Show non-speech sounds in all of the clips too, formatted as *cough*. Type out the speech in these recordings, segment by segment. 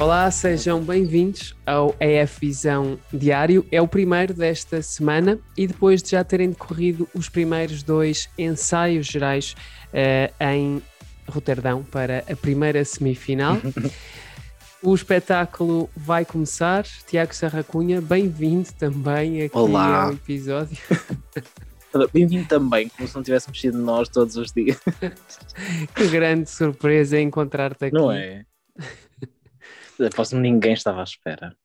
Olá, sejam bem-vindos ao EF Visão Diário. É o primeiro desta semana e depois de já terem decorrido os primeiros dois ensaios gerais uh, em Roterdão para a primeira semifinal. *laughs* o espetáculo vai começar. Tiago Sarracunha, bem-vindo também aqui Olá. ao episódio. *laughs* Bem-vindo também, como se não tivéssemos sido nós todos os dias. *laughs* que grande surpresa encontrar-te aqui. Não é? Aposto que ninguém estava à espera.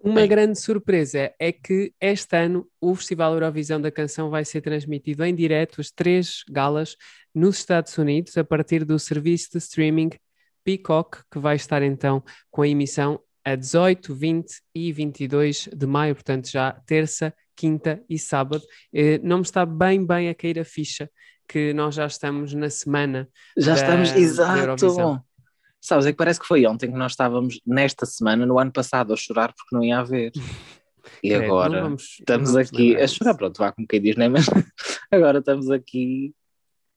Uma Bem. grande surpresa é que este ano o Festival Eurovisão da Canção vai ser transmitido em direto as três galas nos Estados Unidos a partir do serviço de streaming Peacock, que vai estar então com a emissão a 18, 20 e 22 de maio, portanto já terça, quinta e sábado. Eh, não me está bem, bem a cair a ficha que nós já estamos na semana. Já da, estamos, exato. Sabes, é que parece que foi ontem que nós estávamos nesta semana, no ano passado, a chorar porque não ia haver. *laughs* E é, agora vamos, estamos aqui a chorar, pronto, vá como quem diz, né? Mas *laughs* agora estamos aqui,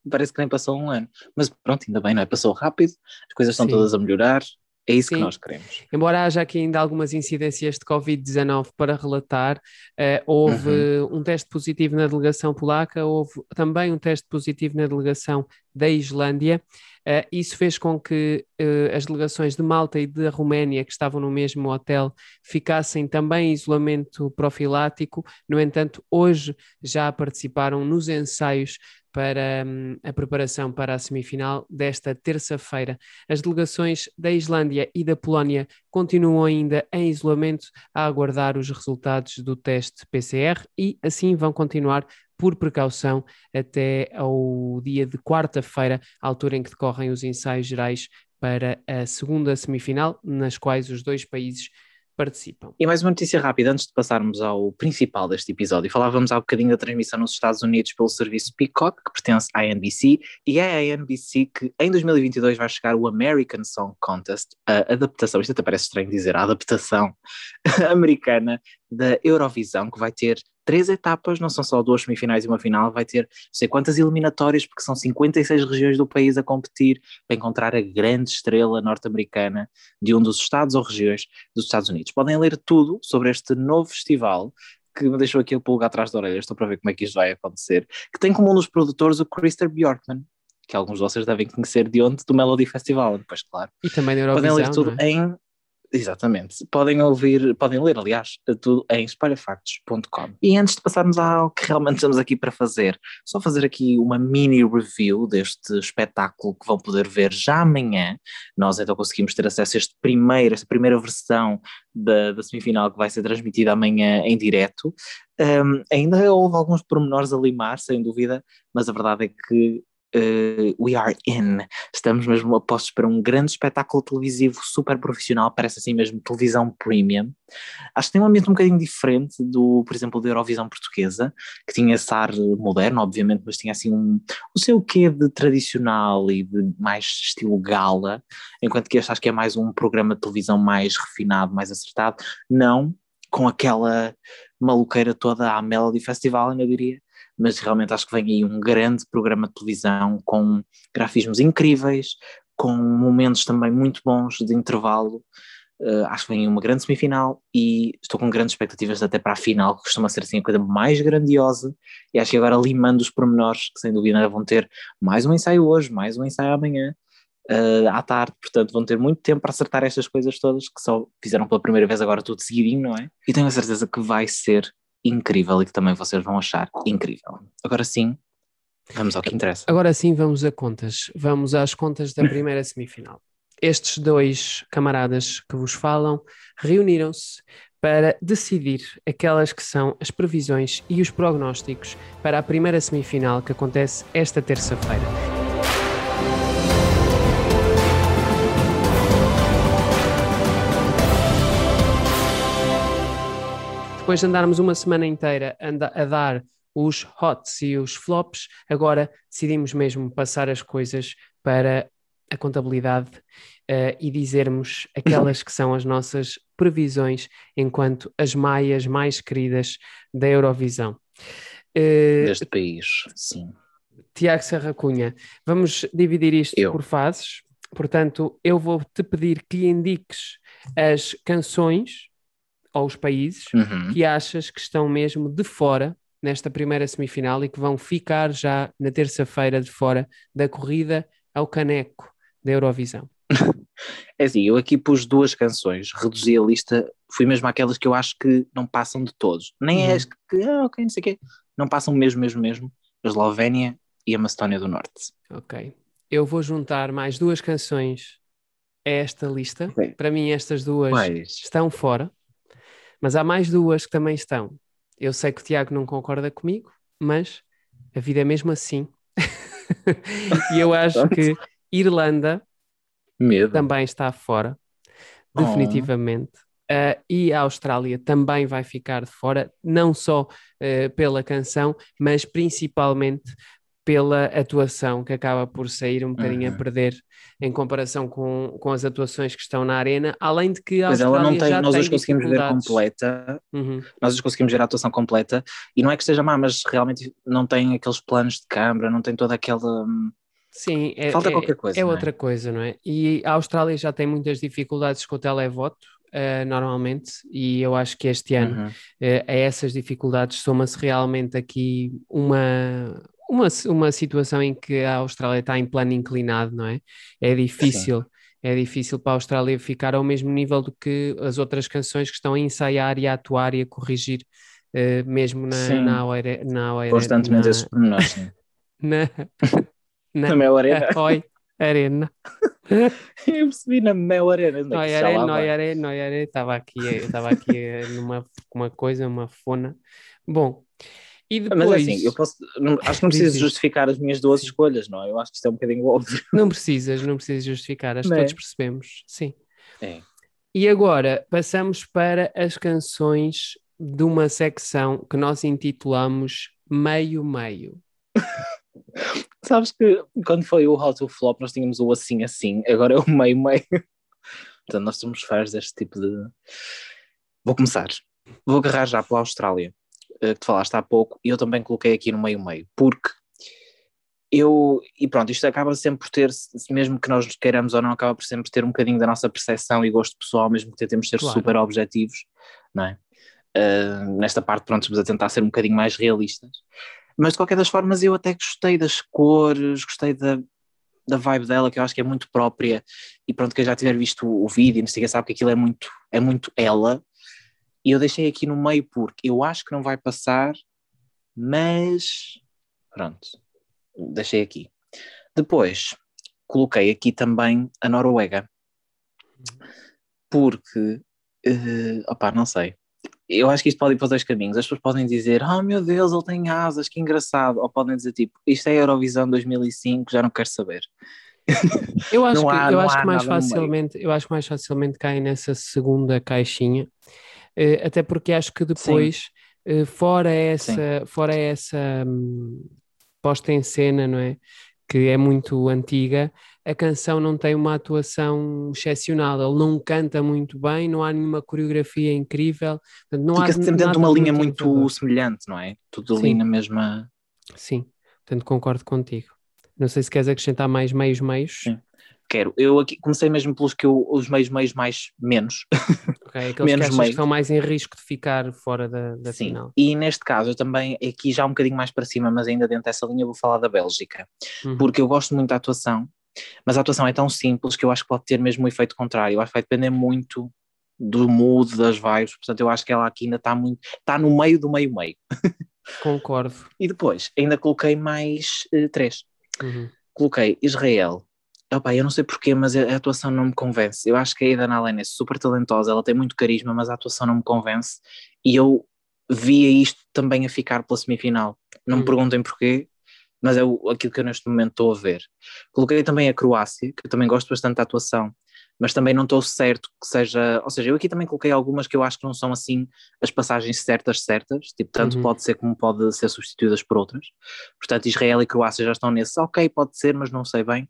parece que nem passou um ano. Mas pronto, ainda bem, não é? Passou rápido, as coisas estão Sim. todas a melhorar, é isso Sim. que nós queremos. Embora haja aqui ainda algumas incidências de Covid-19 para relatar, uh, houve uhum. um teste positivo na delegação polaca, houve também um teste positivo na delegação da Islândia. Uh, isso fez com que uh, as delegações de Malta e da Roménia, que estavam no mesmo hotel, ficassem também em isolamento profilático. No entanto, hoje já participaram nos ensaios para um, a preparação para a semifinal desta terça-feira. As delegações da Islândia e da Polónia continuam ainda em isolamento a aguardar os resultados do teste PCR e assim vão continuar por precaução até ao dia de quarta-feira, altura em que decorrem os ensaios gerais para a segunda semifinal, nas quais os dois países participam. E mais uma notícia rápida, antes de passarmos ao principal deste episódio. Falávamos há bocadinho da transmissão nos Estados Unidos pelo serviço Peacock, que pertence à NBC, e é a NBC que em 2022 vai chegar o American Song Contest, a adaptação, isto até parece estranho dizer, a adaptação *laughs* americana da Eurovisão, que vai ter três etapas, não são só duas semifinais e uma final, vai ter não sei quantas eliminatórias, porque são 56 regiões do país a competir para encontrar a grande estrela norte-americana de um dos estados ou regiões dos Estados Unidos. Podem ler tudo sobre este novo festival que me deixou aqui a pulga atrás da orelha, estou para ver como é que isto vai acontecer, que tem como um dos produtores o Christer Bjorkman, que alguns de vocês devem conhecer de onde? Do Melody Festival, depois, claro. E também da Eurovisão, Podem ler tudo é? em Exatamente. Podem ouvir, podem ler, aliás, tudo em espalhafactos.com. E antes de passarmos ao que realmente estamos aqui para fazer, só fazer aqui uma mini review deste espetáculo que vão poder ver já amanhã. Nós então conseguimos ter acesso a este primeiro, esta primeira versão da, da semifinal que vai ser transmitida amanhã em direto. Um, ainda houve alguns pormenores a limar, sem dúvida, mas a verdade é que uh, we are in. Estamos mesmo apostos para um grande espetáculo televisivo super profissional, parece assim mesmo televisão premium. Acho que tem um ambiente um bocadinho diferente do, por exemplo, da Eurovisão portuguesa, que tinha esse ar moderno, obviamente, mas tinha assim um, o seu quê de tradicional e de mais estilo gala, enquanto que este acho que é mais um programa de televisão mais refinado, mais acertado, não com aquela maluqueira toda à Melody Festival, eu diria, mas realmente acho que vem aí um grande programa de televisão com grafismos incríveis, com momentos também muito bons de intervalo. Uh, acho que vem uma grande semifinal e estou com grandes expectativas até para a final, que costuma ser assim a coisa mais grandiosa. E acho que agora limando os pormenores, que sem dúvida vão ter mais um ensaio hoje, mais um ensaio amanhã, uh, à tarde, portanto vão ter muito tempo para acertar estas coisas todas, que só fizeram pela primeira vez agora tudo seguidinho, não é? E tenho a certeza que vai ser incrível e que também vocês vão achar incrível. Agora sim, vamos ao que interessa. Agora sim, vamos a contas. Vamos às contas da primeira semifinal. Estes dois camaradas que vos falam reuniram-se para decidir aquelas que são as previsões e os prognósticos para a primeira semifinal que acontece esta terça-feira. Depois de andarmos uma semana inteira a, dar os hots e os flops, agora decidimos mesmo passar as coisas para a contabilidade uh, e dizermos aquelas que são as nossas previsões enquanto as maias mais queridas da Eurovisão. Uh, Deste país, sim. Tiago Serra Cunha, vamos dividir isto eu. por fases. Portanto, eu vou-te pedir que indiques as canções ou os países Uhum. que achas que estão mesmo de fora nesta primeira semifinal e que vão ficar já na terça-feira de fora da corrida ao caneco da Eurovisão. *laughs* É assim, eu aqui pus duas canções, reduzi a lista, fui mesmo aquelas que eu acho que não passam de todos. Nem Uhum. é as que, ah, ok, não sei o quê, não passam mesmo, mesmo, mesmo. A Eslovénia e a Macedónia do Norte. Ok. Eu vou juntar mais duas canções a esta lista. Ok. Para mim, estas duas Quais? estão fora, mas há mais duas que também estão. Eu sei que o Tiago não concorda comigo, mas a vida é mesmo assim. *laughs* e eu acho que Irlanda Medo. também está fora, Oh. definitivamente. Uh, e a Austrália também vai ficar de fora, não só uh, pela canção, mas principalmente pela atuação que acaba por sair um bocadinho Uhum. a perder em comparação com, com as atuações que estão na arena, além de que a Mas ela Austrália não tem, já nós hoje conseguimos ver completa, Uhum. nós hoje conseguimos ver a atuação completa, e não é que esteja má, mas realmente não tem aqueles planos de câmara, não tem toda aquela. hum, Sim, é, Falta é- qualquer coisa, É é? outra coisa, não é? E a Austrália já tem muitas dificuldades com o televoto, uh, normalmente, e eu acho que este ano Uhum. eh, a essas dificuldades soma-se realmente aqui uma, uma, uma situação em que a Austrália está em plano inclinado, não é? É difícil, é difícil para a Austrália ficar ao mesmo nível do que as outras canções que estão a ensaiar e a atuar e a corrigir, eh, mesmo na, Sim. na, oire- na, Constantemente na, esses pormenores. *laughs* na, *laughs* na, Na Mel Arena. *laughs* Oi, arena. Eu percebi na Mel Arena. onde é que Noi isso já are, lá noi vai? are, noi are. Estava aqui, estava aqui eh, numa uma coisa, uma fona. Bom, e Mas depois... é assim, eu posso, não- acho que não preciso justificar as minhas duas escolhas, não é? Eu acho que isto é um bocadinho *laughs* óbvio. Não precisas, não precisas justificar, acho que é? todos percebemos, sim. É. E agora passamos para as canções de uma secção que nós intitulamos Meio Meio. *laughs* Sabes que quando foi o How to Flop nós tínhamos o assim assim, agora é o meio meio. *laughs* Portanto, nós somos fãs deste tipo de. Vou começar. Vou agarrar já pela Austrália, que tu falaste há pouco, e eu também coloquei aqui no meio meio, porque eu, e pronto, isto acaba sempre por ter, mesmo que nós queiramos ou não, acaba por sempre ter um bocadinho da nossa percepção e gosto pessoal, mesmo que tentemos ser Claro. super objetivos, não é? Eh, nesta parte, pronto, estamos a tentar ser um bocadinho mais realistas. Mas de qualquer das formas, eu até gostei das cores, gostei da, da vibe dela, que eu acho que é muito própria. E pronto, quem já tiver visto o, o vídeo, que, sabe que aquilo é muito, é muito ela. E eu deixei aqui no meio porque eu acho que não vai passar, mas pronto, deixei aqui. Depois, coloquei aqui também a Noruega, porque, eh, opá, não sei. Eu acho que isto pode ir para os dois caminhos. As pessoas podem dizer, oh meu Deus, ele tem asas, que engraçado. Ou podem dizer, tipo, isto é Eurovisão 2005, já não quero saber. Eu acho Não que, há- eu acho que mais facilmente, eu acho que mais facilmente cai nessa segunda caixinha, até porque acho que depois, eh, fora essa, fora essa hum, posta em cena, não é? Que é muito antiga, a canção não tem uma atuação excepcional, ele não canta muito bem, não há nenhuma coreografia incrível, não há Fica sempre dentro de uma linha muito semelhante, não é? Tudo Sim. ali na mesma. Sim, portanto concordo contigo. Não sei se queres acrescentar mais meios meios. Sim. Quero. Eu aqui comecei mesmo pelos que eu, os meios meios mais menos. Ok, aqueles que *laughs* Menos meio. que estão mais em risco de ficar fora da, da Sim. final. E neste caso, eu também, aqui já um bocadinho mais para cima, mas ainda dentro dessa linha, vou falar da Bélgica. Uhum. Porque eu gosto muito da atuação, mas a atuação é tão simples que eu acho que pode ter mesmo um efeito contrário. Eu acho que vai depender muito do mood, das vibes. Portanto, eu acho que ela aqui ainda está muito. está no meio do meio-meio. *laughs* Concordo. E depois, ainda coloquei mais eh, três. Uhum. Coloquei Israel. Opa, eu não sei porquê, mas a atuação não me convence. Eu acho que a Aidan Allen é super talentosa, ela tem muito carisma, mas a atuação não me convence. E eu via isto também a ficar pela semifinal. Não me Hum. perguntem porquê, mas é o- aquilo que eu neste momento estou a ver. Coloquei também a Croácia, que eu também gosto bastante da atuação, mas também não estou certo que seja. Ou seja, eu aqui também coloquei algumas que eu acho que não são assim as passagens certas, certas, tipo, tanto Uhum. pode ser como pode ser substituídas por outras. Portanto, Israel e Croácia já estão nesse, ok, pode ser, mas não sei bem.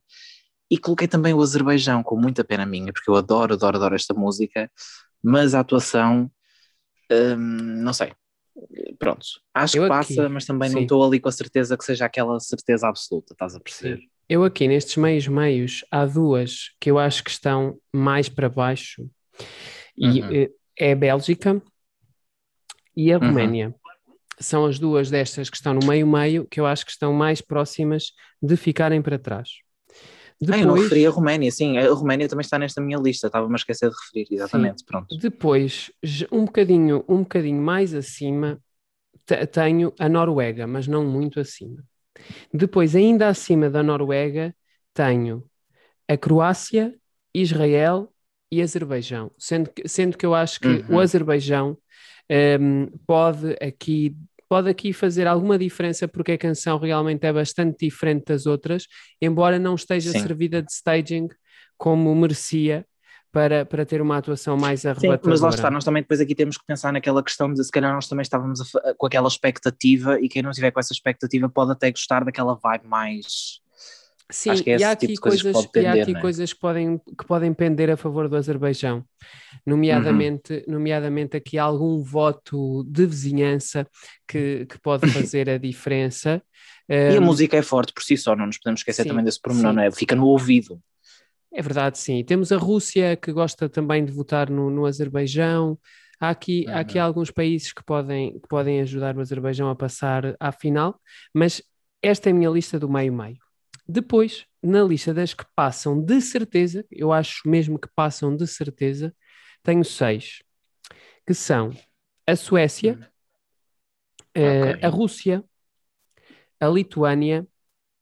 E coloquei também o Azerbaijão, com muita pena minha, porque eu adoro, adoro, adoro esta música, mas a atuação, hum, não sei. Pronto, acho Eu que aqui, passa, mas também não sim. estou ali com a certeza que seja aquela certeza absoluta, estás a perceber? Eu aqui nestes meios meios há duas que eu acho que estão mais para baixo E uhum. é a Bélgica e a uhum. Roménia. Uhum. São as duas destas que estão no meio-meio que eu acho que estão mais próximas de ficarem para trás. Depois, ah, eu não referi a Roménia, sim, a Roménia também está nesta minha lista, estava-me a esquecer de referir, exatamente, sim. pronto. Depois, um bocadinho, um bocadinho mais acima, tenho a Noruega, mas não muito acima. Depois, ainda acima da Noruega, tenho a Croácia, Israel e Azerbaijão, sendo que, sendo que eu acho que uhum. o Azerbaijão um, pode aqui pode aqui fazer alguma diferença porque a canção realmente é bastante diferente das outras, embora não esteja Sim. servida de staging como merecia para, para ter uma atuação mais arrebatadora. Sim, mas lá está, nós também depois aqui temos que pensar naquela questão de se calhar nós também estávamos a, com aquela expectativa e quem não tiver com essa expectativa pode até gostar daquela vibe mais Sim, Acho que é e há aqui, tipo coisas, que, pender, e há aqui né? coisas que podem, que podem pender a favor do Azerbaijão, nomeadamente, uhum. nomeadamente aqui algum voto de vizinhança que, que pode *laughs* fazer a diferença. e um, a música é forte por si só, não nos podemos esquecer sim, também desse pormenor, não é? Fica no ouvido. É verdade, sim. Temos a Rússia que gosta também de votar no, no Azerbaijão. Há aqui, uhum. há aqui uhum. alguns países que podem, que podem ajudar o Azerbaijão a passar à final, mas esta é a minha lista do meio-meio. Depois, na lista das que passam de certeza, eu acho mesmo que passam de certeza, tenho seis, que são a Suécia, uh, okay. a Rússia, a Lituânia,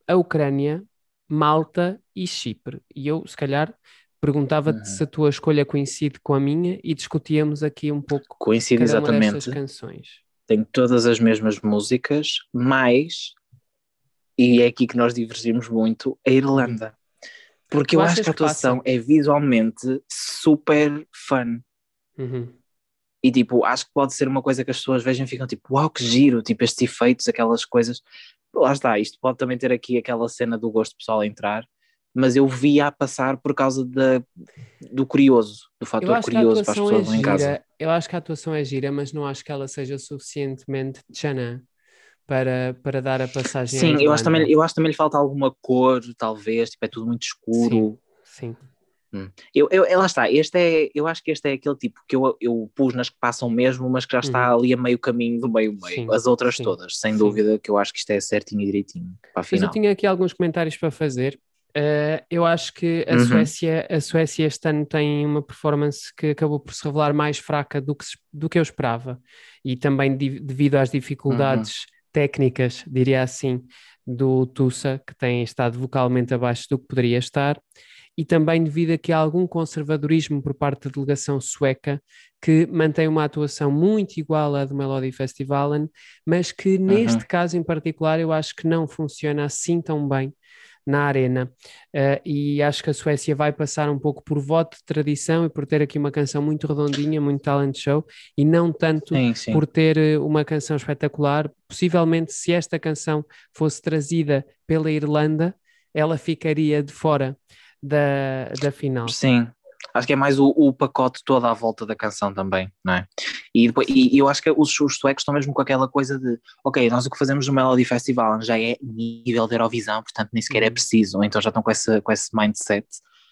a Ucrânia, Malta e Chipre. E eu, se calhar, perguntava-te uhum. se a tua escolha coincide com a minha e discutíamos aqui um pouco coincide cada exatamente. canções. Tenho todas as mesmas músicas, mas e é aqui que nós divergimos muito, a Irlanda. Porque tu eu acho que a atuação é visualmente super fun. Uhum. E tipo, acho que pode ser uma coisa que as pessoas vejam e ficam tipo, uau, que giro, tipo estes efeitos, aquelas coisas. Lá está, isto pode também ter aqui aquela cena do gosto pessoal a entrar, mas eu via a passar por causa da, do curioso, do fator curioso para as pessoas é em casa. Eu acho que a atuação é gira, mas não acho que ela seja suficientemente chana para, para dar a passagem Sim, eu acho, também, eu acho também lhe falta alguma cor, talvez, tipo, é tudo muito escuro. Sim. sim. Hum. Eu, eu, lá está, este é, eu acho que este é aquele tipo que eu, eu pus nas que passam mesmo, mas que já está uhum. ali a meio caminho do meio-meio. As outras sim. todas, sem sim. dúvida, que eu acho que isto é certinho e direitinho. Para. Mas eu tinha aqui alguns comentários para fazer. Uh, eu acho que a, uhum. Suécia, a Suécia este ano tem uma performance que acabou por se revelar mais fraca do que, do que eu esperava, e também devido às dificuldades técnicas, diria assim, do Tussa, que tem estado vocalmente abaixo do que poderia estar, e também devido a que há algum conservadorismo por parte da delegação sueca, que mantém uma atuação muito igual à do Melody Festivalen, mas que neste uhum. caso em particular eu acho que não funciona assim tão bem na arena. Uh, e acho que a Suécia vai passar um pouco por voto de tradição e por ter aqui uma canção muito redondinha, muito talent show, e não tanto sim, sim. por ter eh, uma canção espetacular. Possivelmente, se esta canção fosse trazida pela Irlanda, ela ficaria de fora da, da final. Sim, Acho que é mais o, o, pacote todo à volta da canção também, não é? E, depois, e, e eu acho que os, os suecos estão mesmo com aquela coisa de, ok, nós o que fazemos no Melody Festival já é nível de Eurovisão, portanto nem sequer é uhum. preciso, então já estão com esse, com esse mindset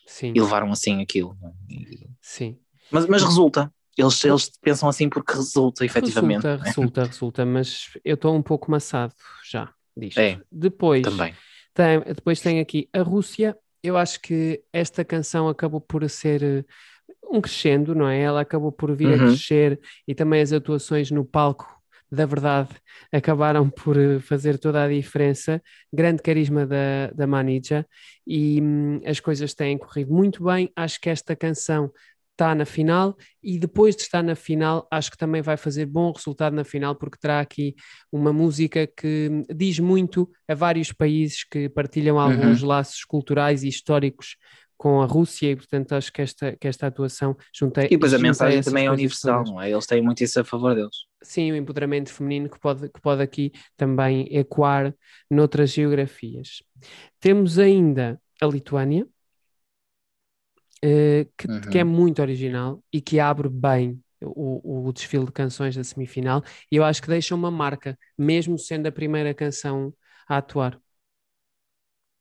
Sim. e levaram assim aquilo. É? E, Sim. Mas, mas resulta, eles, eles pensam assim porque resulta, efetivamente. Resulta, é? resulta, resulta, mas eu estou um pouco maçado já disto. É, depois, também. Tem, depois tem aqui a Rússia eu acho que esta canção acabou por ser eh, um crescendo, não é? Ela acabou por vir uhum. a crescer e também as atuações no palco da verdade acabaram por eh, fazer toda a diferença. Grande carisma da, da Manija e hum, as coisas têm corrido muito bem. Acho que esta canção está na final e depois de estar na final, acho que também vai fazer bom resultado na final, porque terá aqui uma música que diz muito a vários países que partilham uhum. alguns uhum. laços culturais e históricos com a Rússia e portanto acho que esta, que esta atuação junta E depois a mensagem também é universal, não é? Eles têm muito isso a favor deles. Sim, o empoderamento feminino que pode, que pode aqui também ecoar noutras geografias. Temos ainda a Lituânia, uh, que, uhum. que, é muito original e que abre bem o, o, desfile de canções da semifinal e eu acho que deixa uma marca, mesmo sendo a primeira canção a atuar.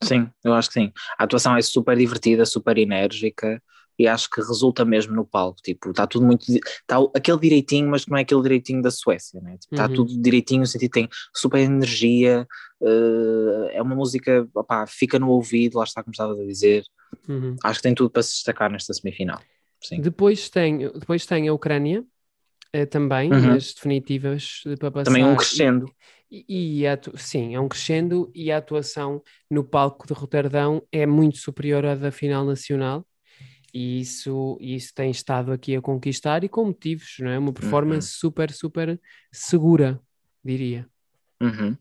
Sim, eu acho que sim. A atuação é super divertida, super enérgica e acho que resulta mesmo no palco, tipo, está tudo muito, está aquele direitinho, mas não é aquele direitinho da Suécia, né? Tipo, está uhum. tudo direitinho, no sentido tem super energia, uh, é uma música, opá, fica no ouvido, lá está como estava a dizer, uhum. acho que tem tudo para se destacar nesta semifinal. Sim. Depois tem, depois tem a Ucrânia, uh, também, uhum. nas definitivas para passar. Também um crescendo. E, e sim, é um crescendo e a atuação no palco de Roterdão é muito superior à da final nacional e isso, isso tem estado aqui a conquistar e com motivos, não é? Uma performance uhum. super, super segura, diria. Uhum.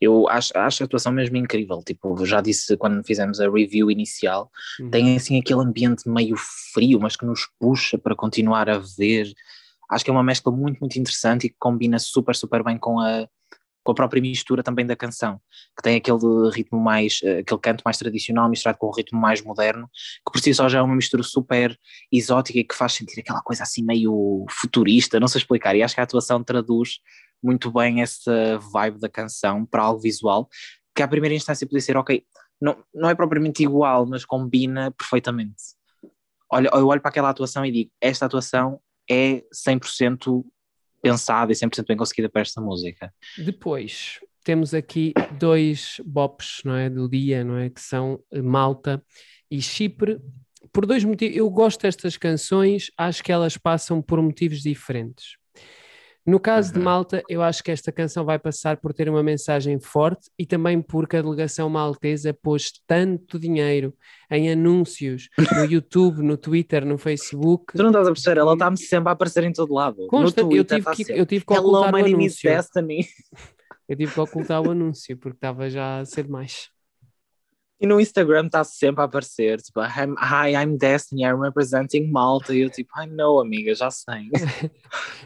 Eu acho, acho a atuação mesmo incrível, tipo, já disse quando fizemos a review inicial, uhum. tem assim aquele ambiente meio frio, mas que nos puxa para continuar a ver, acho que é uma mescla muito, muito interessante e que combina super, super bem com a, com a própria mistura também da canção, que tem aquele ritmo mais, eh, aquele canto mais tradicional misturado com o ritmo mais moderno, que por si só já é uma mistura super exótica e que faz sentir aquela coisa assim meio futurista, não sei explicar, e acho que a atuação traduz muito bem essa vibe da canção para algo visual, que à primeira instância podia ser, ok, não, não é propriamente igual, mas combina perfeitamente. Olha, eu olho para aquela atuação e digo, esta atuação é 100% pensada e 100% bem conseguida para esta música. Depois temos aqui dois bops, não é, do dia, não é, que são Malta e Chipre. Por dois motivos, eu gosto destas canções, acho que elas passam por motivos diferentes. No caso uhum. de Malta, eu acho que esta canção vai passar por ter uma mensagem forte e também porque a delegação maltesa pôs tanto dinheiro em anúncios no *laughs* YouTube, no Twitter, no Facebook. Tu não estás a perceber, ela está-me sempre a aparecer em todo lado. Consta, no Twitter, eu, tive que, eu tive que ocultar o anúncio. Destiny. *laughs* Eu tive que ocultar o anúncio porque estava já a ser demais. E no Instagram está sempre a aparecer, tipo, I'm, hi, I'm Destiny, I'm representing Malta. E eu, tipo, I know, amiga, já sei. *laughs*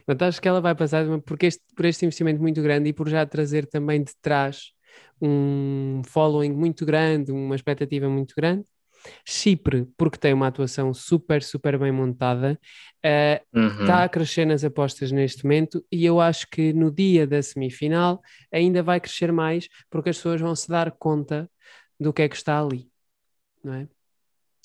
Mas acho que ela vai passar porque este, por este investimento muito grande e por já trazer também de trás um following muito grande, uma expectativa muito grande. Chipre, porque tem uma atuação super, super bem montada, uh, uhum. está a crescer nas apostas neste momento e eu acho que no dia da semifinal ainda vai crescer mais, porque as pessoas vão se dar conta do que é que está ali, não é?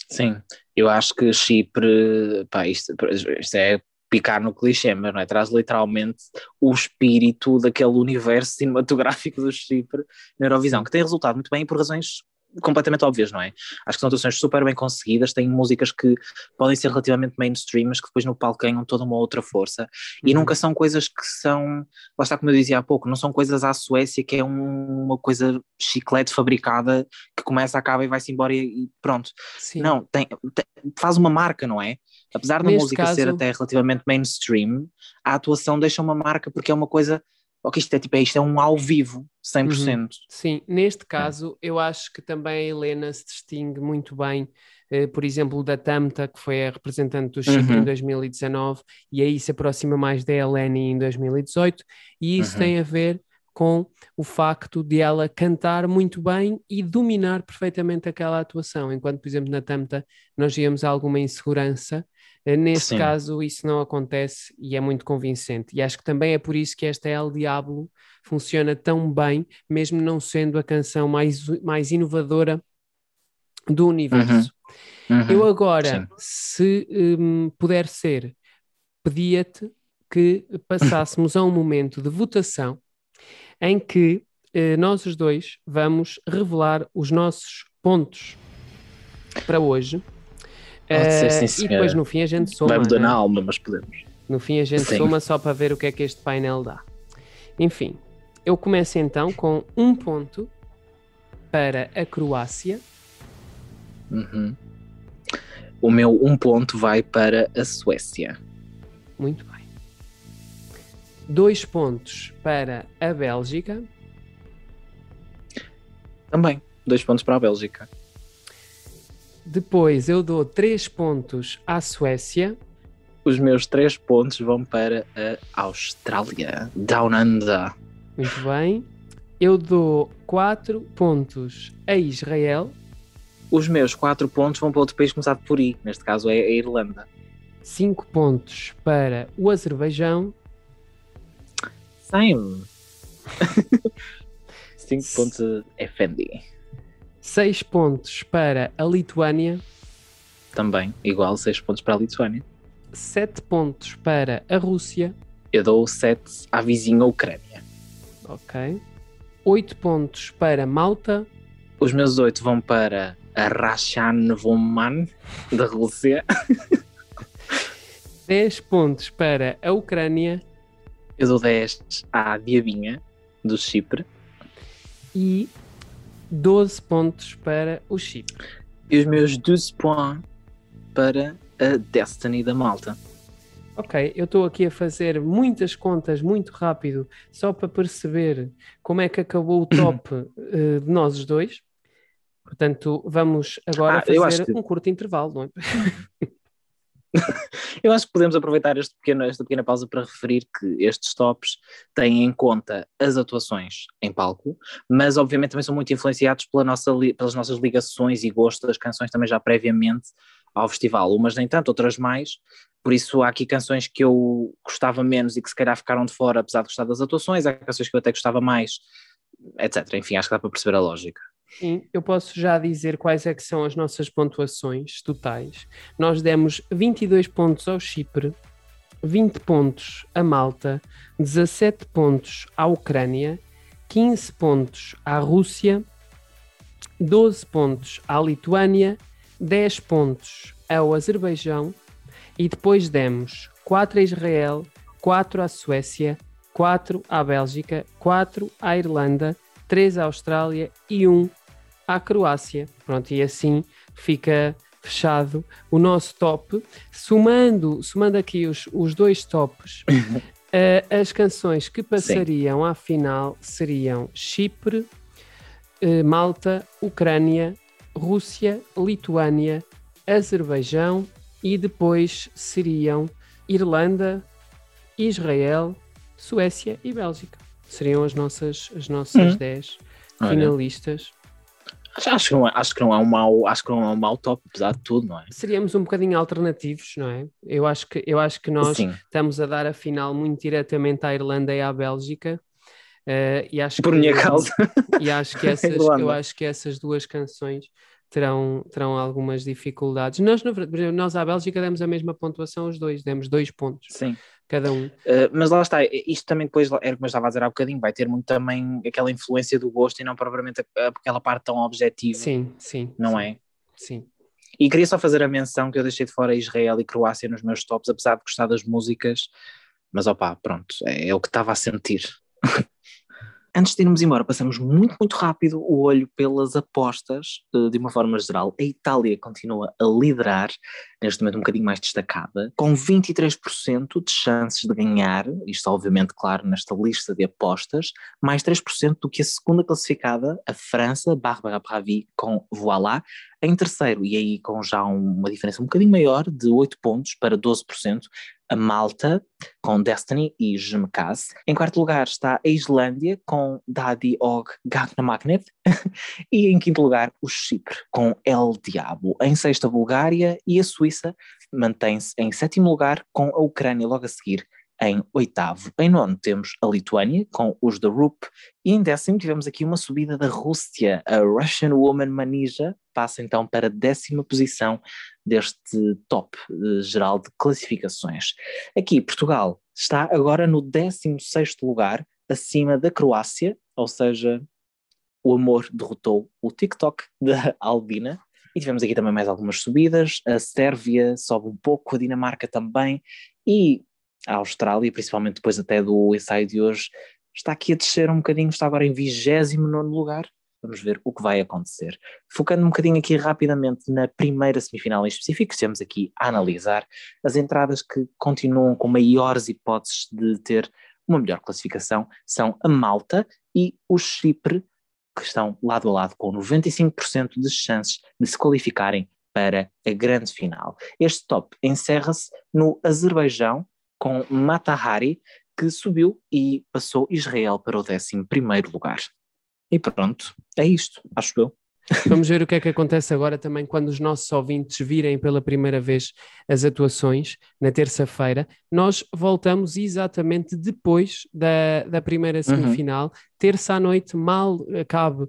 Sim, eu acho que Chipre, pá, isto, isto é picar no clichê, mas não é? Traz literalmente o espírito daquele universo cinematográfico do Chipre na Eurovisão, que tem resultado muito bem por razões completamente óbvias, não é? Acho que são atuações super bem conseguidas, têm músicas que podem ser relativamente mainstream, mas que depois no palco ganham toda uma outra força, uhum. e nunca são coisas que são, lá está como eu dizia há pouco, não são coisas à Suécia que é um, uma coisa chiclete fabricada que começa, acaba e vai-se embora e, pronto. Sim. Não, tem, tem, faz uma marca, não é? Apesar da Neste música caso... ser até relativamente mainstream, a atuação deixa uma marca porque é uma coisa ok, isto é tipo, é, isto é um ao vivo, 100%. Uhum. Sim, neste caso é. eu acho que também a Helena se distingue muito bem, eh, por exemplo, da Tamta, que foi a representante do Chipre uhum. em 2019, e aí se aproxima mais da Eleni em 2018, e isso uhum. tem a ver com o facto de ela cantar muito bem e dominar perfeitamente aquela atuação, enquanto, por exemplo, na Tamta nós víamos alguma insegurança nesse Sim. caso, isso não acontece e é muito convincente. E acho que também é por isso que esta El Diablo funciona tão bem, mesmo não sendo a canção mais, mais inovadora do universo. Uhum. Uhum. Eu agora, Sim. se um, puder ser, pedia-te que passássemos a um momento de votação em que eh, nós os dois vamos revelar os nossos pontos para hoje Uh, sim, e depois no fim a gente soma. Vai-me né? na alma, mas podemos. No fim a gente sim. soma só para ver o que é que este painel dá. Enfim, eu começo então com um ponto para a Croácia. Uhum. O meu um ponto vai para a Suécia. Muito bem. Dois pontos para a Bélgica. Também, dois pontos para a Bélgica. Depois eu dou 3 pontos à Suécia. Os meus 3 pontos vão para a Austrália, Down Under. Muito bem. Eu dou 4 pontos a Israel. Os meus 4 pontos vão para outro país começado por I, neste caso é a Irlanda. 5 pontos para o Azerbaijão. Same. *laughs* 5 pontos a Fendi. 6 pontos para a Lituânia. também, igual, 6 pontos para a Lituânia. 7 pontos para a Rússia. Eu dou 7 à vizinha Ucrânia. Ok. 8 pontos para Malta. Os meus 8 vão para a Rashan Voman, da Rússia. *laughs* 10 pontos para a Ucrânia. Eu dou 10 à Diabinha, do Chipre. E 12 pontos para o Chipre. E os meus 12 pontos para a Destiny da Malta. Ok, eu estou aqui a fazer muitas contas muito rápido, só para perceber como é que acabou o top uh, *coughs* de nós os dois. Portanto, vamos agora Ah, fazer que- um curto intervalo, não é? *laughs* *laughs* Eu acho que podemos aproveitar este pequeno, esta pequena pausa para referir que estes tops têm em conta as atuações em palco, mas obviamente também são muito influenciados pela nossa, pelas nossas ligações e gosto das canções também já previamente ao festival, umas nem tanto, outras mais. Por isso há aqui canções que eu gostava menos e que se calhar ficaram de fora, apesar de gostar das atuações, há canções que eu até gostava mais, etc. Enfim, acho que dá para perceber a lógica. Sim, eu posso já dizer quais é que são as nossas pontuações totais. Nós demos 22 pontos ao Chipre, 20 pontos a Malta, 17 pontos à Ucrânia, 15 pontos à Rússia, 12 pontos à Lituânia, 10 pontos ao Azerbaijão e depois demos 4 a Israel, 4 à Suécia, 4 à Bélgica, 4 à Irlanda, 3 à Austrália e 1 à Croácia. Pronto, e assim fica fechado o nosso top. Somando, somando aqui os, os dois tops, *laughs* eh, as canções que passariam à final seriam Chipre, eh, Malta, Ucrânia, Rússia, Lituânia, Azerbaijão e depois seriam Irlanda, Israel, Suécia e Bélgica. Seriam as nossas, as nossas Hum. 10 Olha. finalistas. Acho, que não é, acho que não é um mau, acho que não é um mau top, apesar de tudo, não é? Seríamos um bocadinho alternativos, não é? Eu acho que, eu acho que nós Sim, estamos a dar a final muito diretamente à Irlanda e à Bélgica. eh, e acho por que, minha causa. E acho que *laughs* essas, eu acho que essas duas canções terão, terão algumas dificuldades. Nós, exemplo, nós à Bélgica demos a mesma pontuação os dois, demos dois pontos Sim. Cada um. Uh, mas lá está, isto também depois, era como eu estava a dizer há bocadinho, vai ter muito também aquela influência do gosto e não propriamente aquela parte tão objetiva, Sim, sim. não sim, é? Sim. E queria só fazer a menção que eu deixei de fora Israel e Croácia nos meus tops, apesar de gostar das músicas, mas opá, pronto, é, é o que estava a sentir. *laughs* Antes de irmos embora, passamos muito, muito rápido o olho pelas apostas, eh, de uma forma geral. A Itália continua a liderar, neste momento um bocadinho mais destacada, com 23% de chances de ganhar, isto obviamente, claro, nesta lista de apostas, mais 3% do que a segunda classificada, a França, Barbara Pravi, com Voilà, em terceiro, e aí com já um- uma diferença um bocadinho maior, de 8 pontos para 12%, a Malta, com Destiny e Je me casse. Em quarto lugar está a Islândia, com Daddy Og Gagna Magnet. *laughs* e em quinto lugar, o Chipre, com El Diabo. Em sexto, a Bulgária e a Suíça mantém-se em sétimo lugar, com a Ucrânia logo a seguir em oitavo. Em nono temos a Lituânia, com os da RUP, e em décimo tivemos aqui uma subida da Rússia, a Russian Woman Manija, passa então para a décima posição deste top eh, geral de classificações. Aqui, Portugal está agora no 16º lugar, acima da Croácia, ou seja, o amor derrotou o TikTok da Albina. E tivemos aqui também mais algumas subidas. A Sérvia sobe um pouco, a Dinamarca também. E a Austrália, principalmente depois até do ensaio de hoje, está aqui a descer um bocadinho, está agora em 29 lugar. Vamos ver o que vai acontecer. Focando um bocadinho aqui rapidamente na primeira semifinal em específico, temos aqui a analisar as entradas que continuam com maiores hipóteses de ter uma melhor classificação são a Malta e o Chipre, que estão lado a lado com 95% de chances de se qualificarem para a grande final. Este top encerra-se no Azerbaijão com Matahari, que subiu e passou Israel para o 11º lugar. E pronto, é isto, acho eu. Vamos ver o que é que acontece agora também quando os nossos ouvintes virem pela primeira vez as atuações na terça-feira. Nós voltamos exatamente depois da, da primeira semifinal. Terça à noite, mal acabe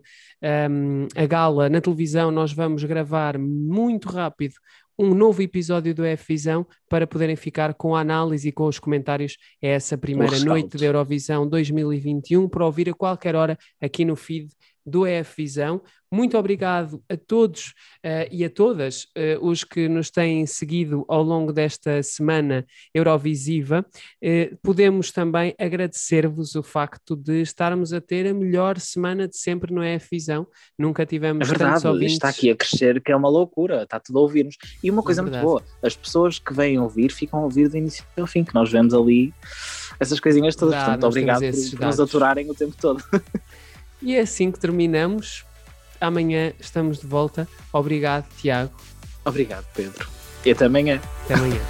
um, a gala na televisão, nós vamos gravar muito rápido um novo episódio do F-Visão para poderem ficar com a análise e com os comentários a essa primeira noite da Eurovisão 2021 para ouvir a qualquer hora aqui no feed do EF Visão. Muito obrigado a todos uh, e a todas uh, os que nos têm seguido ao longo desta semana Eurovisiva. Uh, podemos também agradecer-vos o facto de estarmos a ter a melhor semana de sempre no EF Visão. Nunca tivemos é verdade, ouvintes. está aqui a crescer, que é uma loucura, está tudo a ouvir-nos. E uma coisa é muito boa, as pessoas que vêm ouvir ficam a ouvir do início ao fim, que nós vemos ali essas coisinhas todas. Verdade, Portanto, obrigado por, por nos aturarem o tempo todo. *laughs* E é assim que terminamos. Amanhã estamos de volta. Obrigado, Tiago. Obrigado, Pedro. E até amanhã. Até amanhã.